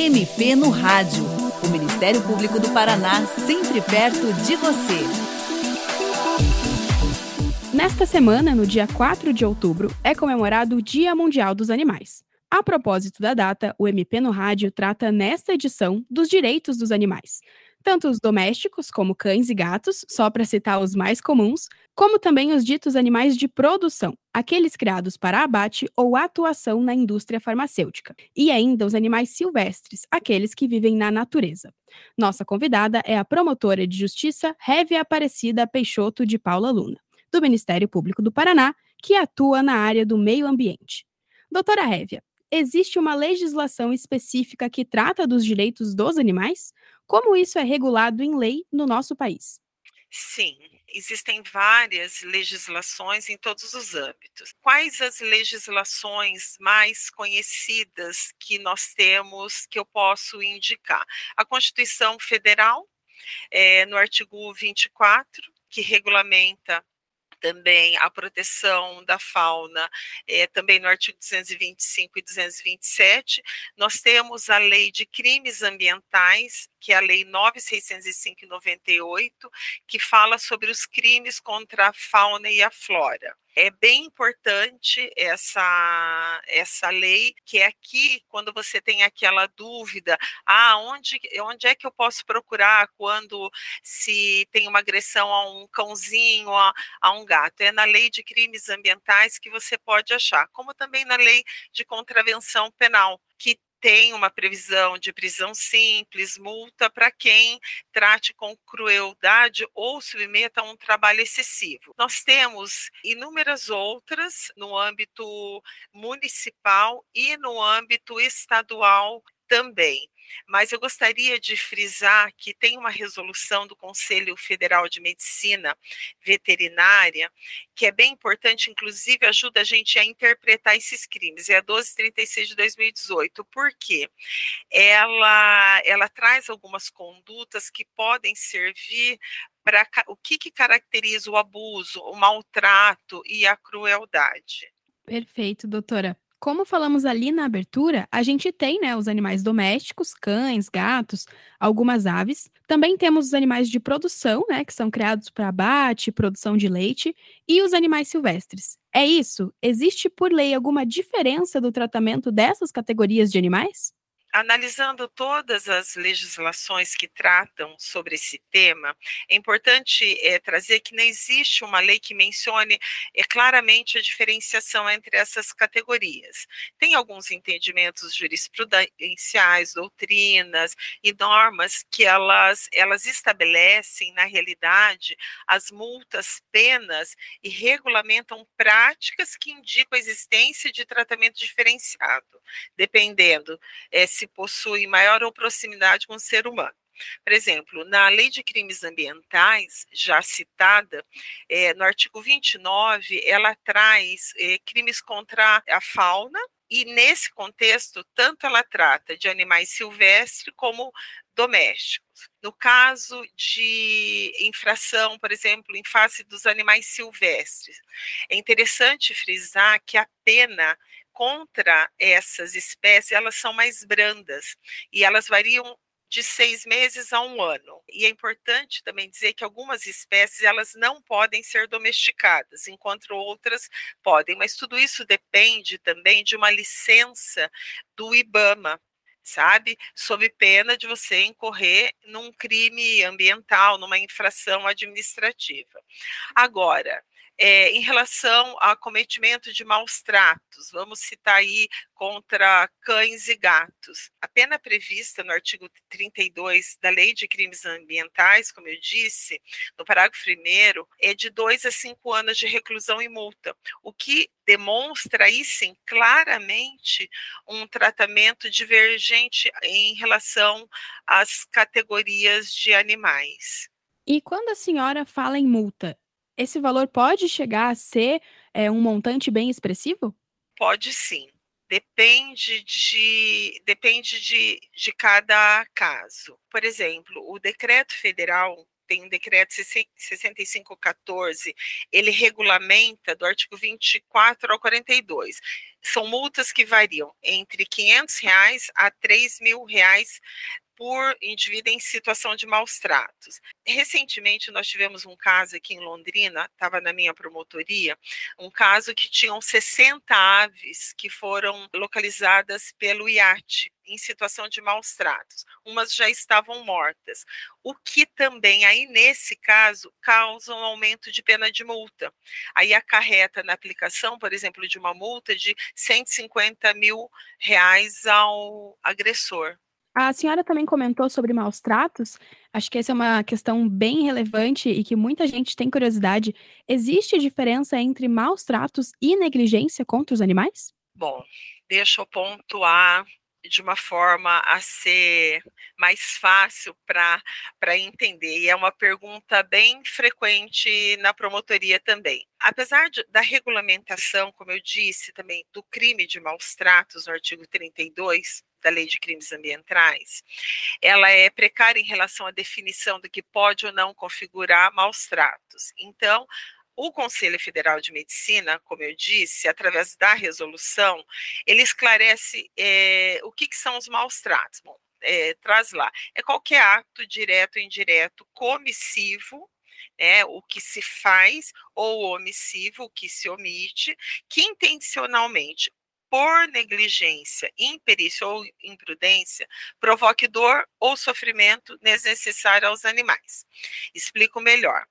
MP no Rádio. O Ministério Público do Paraná, sempre perto de você. Nesta semana, no dia 4 de outubro, é comemorado o Dia Mundial dos Animais. A propósito da data, o MP no Rádio trata nesta edição dos direitos dos animais, tanto os domésticos, como cães e gatos, só para citar os mais comuns, como também os ditos animais de produção, aqueles criados para abate ou atuação na indústria farmacêutica, e ainda os animais silvestres, aqueles que vivem na natureza. Nossa convidada é a promotora de justiça Révia Aparecida Peixoto de Paula Luna, do Ministério Público do Paraná, que atua na área do meio ambiente. Doutora Révia, existe uma legislação específica que trata dos direitos dos animais? Como isso é regulado em lei no nosso país? Sim, existem várias legislações em todos os âmbitos. Quais as legislações mais conhecidas que nós temos que eu posso indicar? A Constituição Federal, é, no artigo 24, que regulamenta também a proteção da fauna, é, também no artigo 225 e 227. Nós temos a lei de crimes ambientais, que é a lei 9605 e 98, que fala sobre os crimes contra a fauna e a flora é bem importante essa essa lei, que é aqui quando você tem aquela dúvida, ah, onde, onde é que eu posso procurar quando se tem uma agressão a um cãozinho, a, a um gato? É na lei de crimes ambientais que você pode achar, como também na lei de contravenção penal, que tem uma previsão de prisão simples, multa para quem trate com crueldade ou submeta a um trabalho excessivo. Nós temos inúmeras outras no âmbito municipal e no âmbito estadual também. Mas eu gostaria de frisar que tem uma resolução do Conselho Federal de Medicina Veterinária, que é bem importante, inclusive ajuda a gente a interpretar esses crimes. É a 1236 de 2018. Por quê? Ela, ela traz algumas condutas que podem servir para o que, que caracteriza o abuso, o maltrato e a crueldade. Perfeito, doutora. Como falamos ali na abertura, a gente tem né, os animais domésticos, cães, gatos, algumas aves. Também temos os animais de produção, né, que são criados para abate, produção de leite, e os animais silvestres. É isso? Existe por lei alguma diferença do tratamento dessas categorias de animais? Analisando todas as legislações que tratam sobre esse tema, é importante é, trazer que não existe uma lei que mencione é, claramente a diferenciação entre essas categorias. Tem alguns entendimentos jurisprudenciais, doutrinas e normas que elas, elas estabelecem, na realidade, as multas, penas e regulamentam práticas que indicam a existência de tratamento diferenciado, dependendo é, se possui maior ou proximidade com o ser humano. Por exemplo, na Lei de Crimes Ambientais, já citada, é, no artigo 29, ela traz é, crimes contra a fauna, e nesse contexto, tanto ela trata de animais silvestres como domésticos. No caso de infração, por exemplo, em face dos animais silvestres, é interessante frisar que a pena contra essas espécies, elas são mais brandas e elas variam de seis meses a um ano. E é importante também dizer que algumas espécies elas não podem ser domesticadas, enquanto outras podem. Mas tudo isso depende também de uma licença do IBAMA, sabe? Sob pena de você incorrer num crime ambiental, numa infração administrativa. Agora, é, em relação ao cometimento de maus tratos, vamos citar aí contra cães e gatos. A pena prevista no artigo 32 da Lei de Crimes Ambientais, como eu disse, no parágrafo 1 é de dois a cinco anos de reclusão e multa, o que demonstra aí sim claramente um tratamento divergente em relação às categorias de animais. E quando a senhora fala em multa, esse valor pode chegar a ser é, um montante bem expressivo? Pode sim. Depende de, depende de, de cada caso. Por exemplo, o decreto federal tem um decreto 6514, ele regulamenta do artigo 24 ao 42. São multas que variam entre 500 reais a 3 mil reais por indivíduo em situação de maus tratos. Recentemente, nós tivemos um caso aqui em Londrina, estava na minha promotoria, um caso que tinham 60 aves que foram localizadas pelo iate em situação de maus tratos. Umas já estavam mortas. O que também, aí nesse caso, causa um aumento de pena de multa. Aí acarreta na aplicação, por exemplo, de uma multa de 150 mil reais ao agressor. A senhora também comentou sobre maus tratos. Acho que essa é uma questão bem relevante e que muita gente tem curiosidade. Existe diferença entre maus tratos e negligência contra os animais? Bom, deixa eu pontuar de uma forma a ser mais fácil para entender. E é uma pergunta bem frequente na promotoria também. Apesar de, da regulamentação, como eu disse também, do crime de maus tratos no artigo 32, da Lei de Crimes Ambientais, ela é precária em relação à definição do que pode ou não configurar maus tratos. Então, o Conselho Federal de Medicina, como eu disse, através da resolução, ele esclarece é, o que, que, são os maus tratos. Bom, é, traz lá, é qualquer ato direto ou indireto comissivo né, o que se faz, ou omissivo, o que se omite, que intencionalmente por negligência, imperícia ou imprudência, provoque dor ou sofrimento desnecessário aos animais. Explico melhor.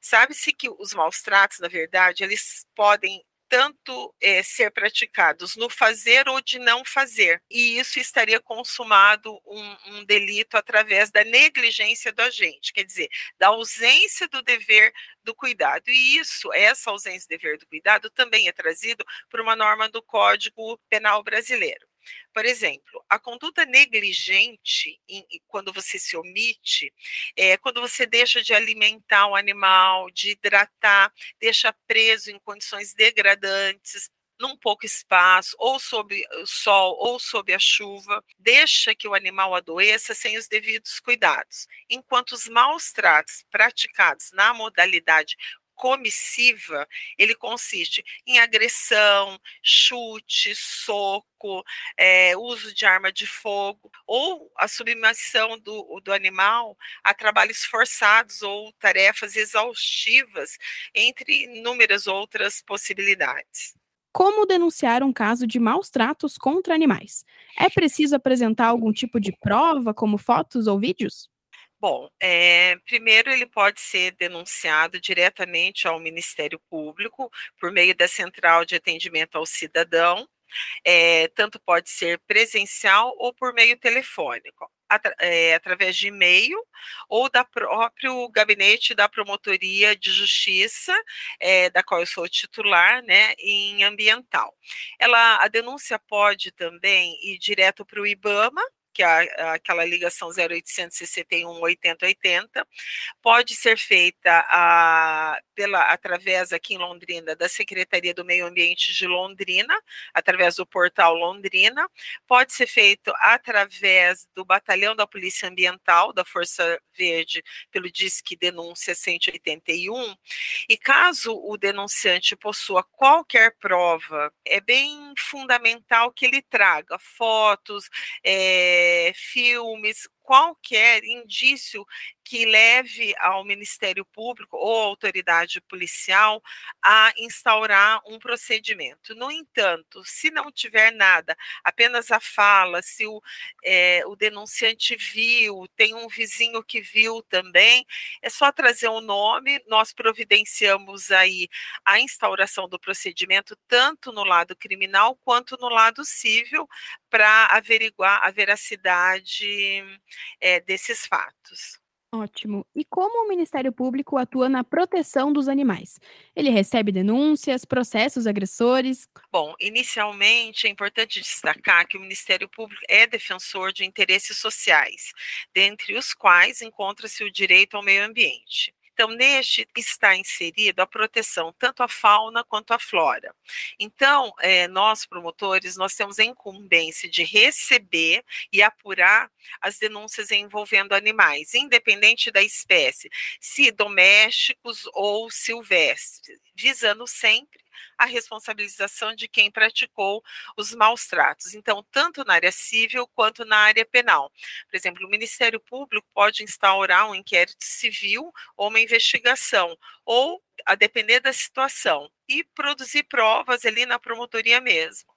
Sabe-se que os maus tratos, na verdade, eles podem tanto é, ser praticados no fazer ou de não fazer. E isso estaria consumado um, um, delito através da negligência do agente, quer dizer, da ausência do dever do cuidado. E isso, essa ausência do dever do cuidado, também é trazido por uma norma do Código Penal Brasileiro. Por exemplo, a conduta negligente, em, quando você se omite, é quando você deixa de alimentar o animal, de hidratar, deixa preso em condições degradantes, num pouco espaço, ou sob o sol, ou sob a chuva, deixa que o animal adoeça sem os devidos cuidados. Enquanto os maus tratos praticados na modalidade comissiva, ele consiste em agressão, chute, soco, é, uso de arma de fogo, ou a submissão do, do animal a trabalhos forçados ou tarefas exaustivas, entre inúmeras outras possibilidades. Como denunciar um caso de maus tratos contra animais? É preciso apresentar algum tipo de prova, como fotos ou vídeos? Bom, é, primeiro ele pode ser denunciado diretamente ao Ministério Público por meio da Central de Atendimento ao Cidadão, é, tanto pode ser presencial ou por meio telefônico, é, através de e-mail ou da próprio gabinete da Promotoria de Justiça, é, da qual eu sou titular, né, em ambiental. Ela, a denúncia pode também ir direto para o IBAMA, que é aquela ligação 0800 61 80 80, pode ser feita a, pela, através aqui em Londrina da Secretaria do Meio Ambiente de Londrina, através do portal Londrina, pode ser feito através do Batalhão da Polícia Ambiental da Força Verde pelo Disque Denúncia 181, e caso o denunciante possua qualquer prova, é bem fundamental que ele traga fotos, é, é, filmes, qualquer indício que leve ao Ministério Público ou autoridade policial a instaurar um procedimento. No entanto, se não tiver nada, apenas a fala, se o, é, o denunciante viu, tem um vizinho que viu também, é só trazer o um nome, nós providenciamos aí a instauração do procedimento, tanto no lado criminal quanto no lado civil, para averiguar a veracidade é, desses fatos. Ótimo. E como o Ministério Público atua na proteção dos animais? Ele recebe denúncias, processos agressores? Bom, inicialmente é importante destacar que o Ministério Público é defensor de interesses sociais, dentre os quais encontra-se o direito ao meio ambiente. Então, neste está inserido a proteção tanto à fauna quanto à flora. Então, é, nós promotores, nós temos a incumbência de receber e apurar as denúncias envolvendo animais, independente da espécie, se domésticos ou silvestres, visando sempre a responsabilização de quem praticou os maus tratos. Então, tanto na área civil quanto na área penal. Por exemplo, o Ministério Público pode instaurar um inquérito civil ou uma investigação, ou a depender da situação, e produzir provas ali na promotoria mesmo.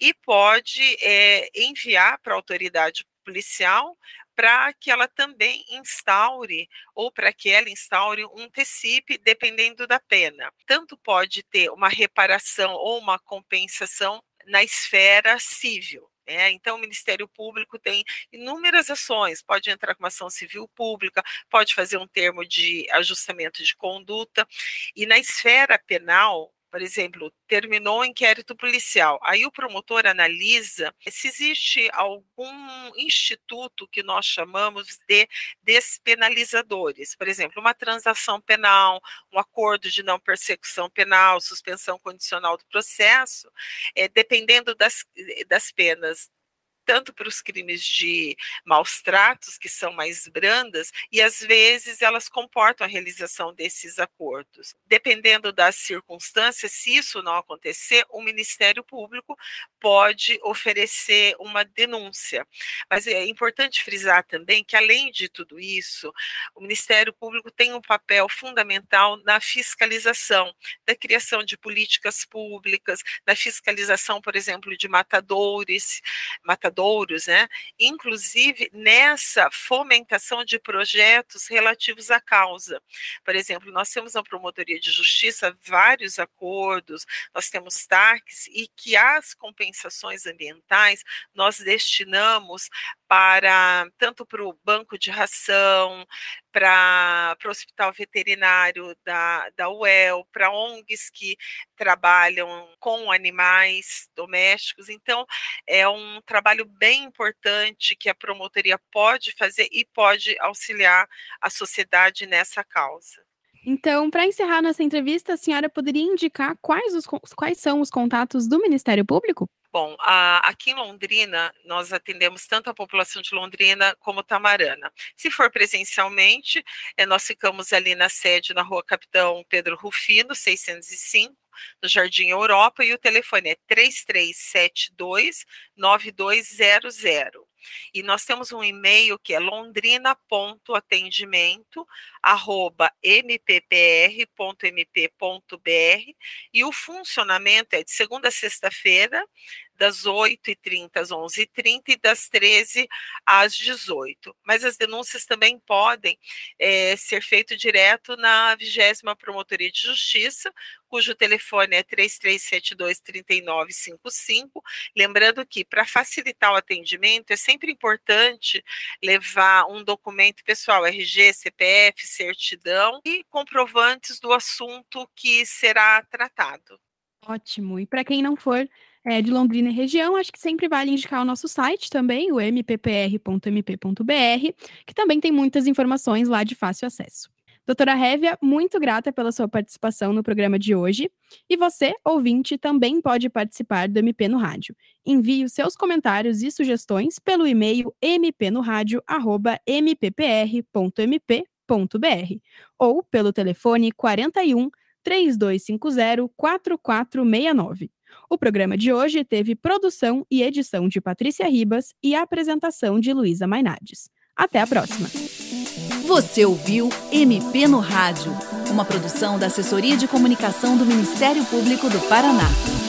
E pode é, enviar para a autoridade policial para que ela também instaure, ou para que ela instaure um TCIP, dependendo da pena. Tanto pode ter uma reparação ou uma compensação na esfera civil. É, então, o Ministério Público tem inúmeras ações, pode entrar com uma ação civil pública, pode fazer um termo de ajustamento de conduta, e na esfera penal, por exemplo, terminou o inquérito policial. Aí o promotor analisa se existe algum instituto que nós chamamos de despenalizadores. Por exemplo, uma transação penal, um acordo de não persecução penal, suspensão condicional do processo, é, dependendo das, das penas tanto para os crimes de maus tratos, que são mais brandas, e às vezes elas comportam a realização desses acordos. Dependendo das circunstâncias, se isso não acontecer, o Ministério Público pode oferecer uma denúncia. Mas é importante frisar também que, além de tudo isso, o Ministério Público tem um papel fundamental na fiscalização, da criação de políticas públicas, na fiscalização, por exemplo, de matadores, matadores matadouros, né? inclusive nessa fomentação de projetos relativos à causa. Por exemplo, nós temos na Promotoria de Justiça vários acordos, nós temos TACs e que as compensações ambientais nós destinamos para tanto para o banco de ração, para o hospital veterinário da, da UEL, para ONGs que trabalham com animais domésticos. Então, é um trabalho bem importante que a promotoria pode fazer e pode auxiliar a sociedade nessa causa. Então, para encerrar nossa entrevista, a senhora poderia indicar quais, os, quais são os contatos do Ministério Público? Bom, a, aqui em Londrina, nós atendemos tanto a população de Londrina como Tamarana. Se for presencialmente, é, nós ficamos ali na sede, na rua Capitão Pedro Rufino, 605, no Jardim Europa, e o telefone é 3372 9200. E nós temos um e-mail que é londrina.atendimento@mppr.mp.br e o funcionamento é de segunda a sexta-feira, das 8h30 às 11h30 e das 13 às 18 Mas as denúncias também podem é, ser feitas direto na 20 Promotoria de Justiça, cujo telefone é 3372-3955. Lembrando que, para facilitar o atendimento, é sempre importante levar um documento pessoal, RG, CPF, certidão e comprovantes do assunto que será tratado. Ótimo. E para quem não for é, de Londrina e região, acho que sempre vale indicar o nosso site também, o mppr.mp.br, que também tem muitas informações lá de fácil acesso. Doutora Révia, muito grata pela sua participação no programa de hoje. E você, ouvinte, também pode participar do MP no Rádio. Envie os seus comentários e sugestões pelo e-mail mpnoradio.mppr.mp.br ou pelo telefone 41 3250 4469. O programa de hoje teve produção e edição de Patrícia Ribas e apresentação de Luísa Mainardes. Até a próxima. Você ouviu MP no Rádio, uma produção da Assessoria de Comunicação do Ministério Público do Paraná.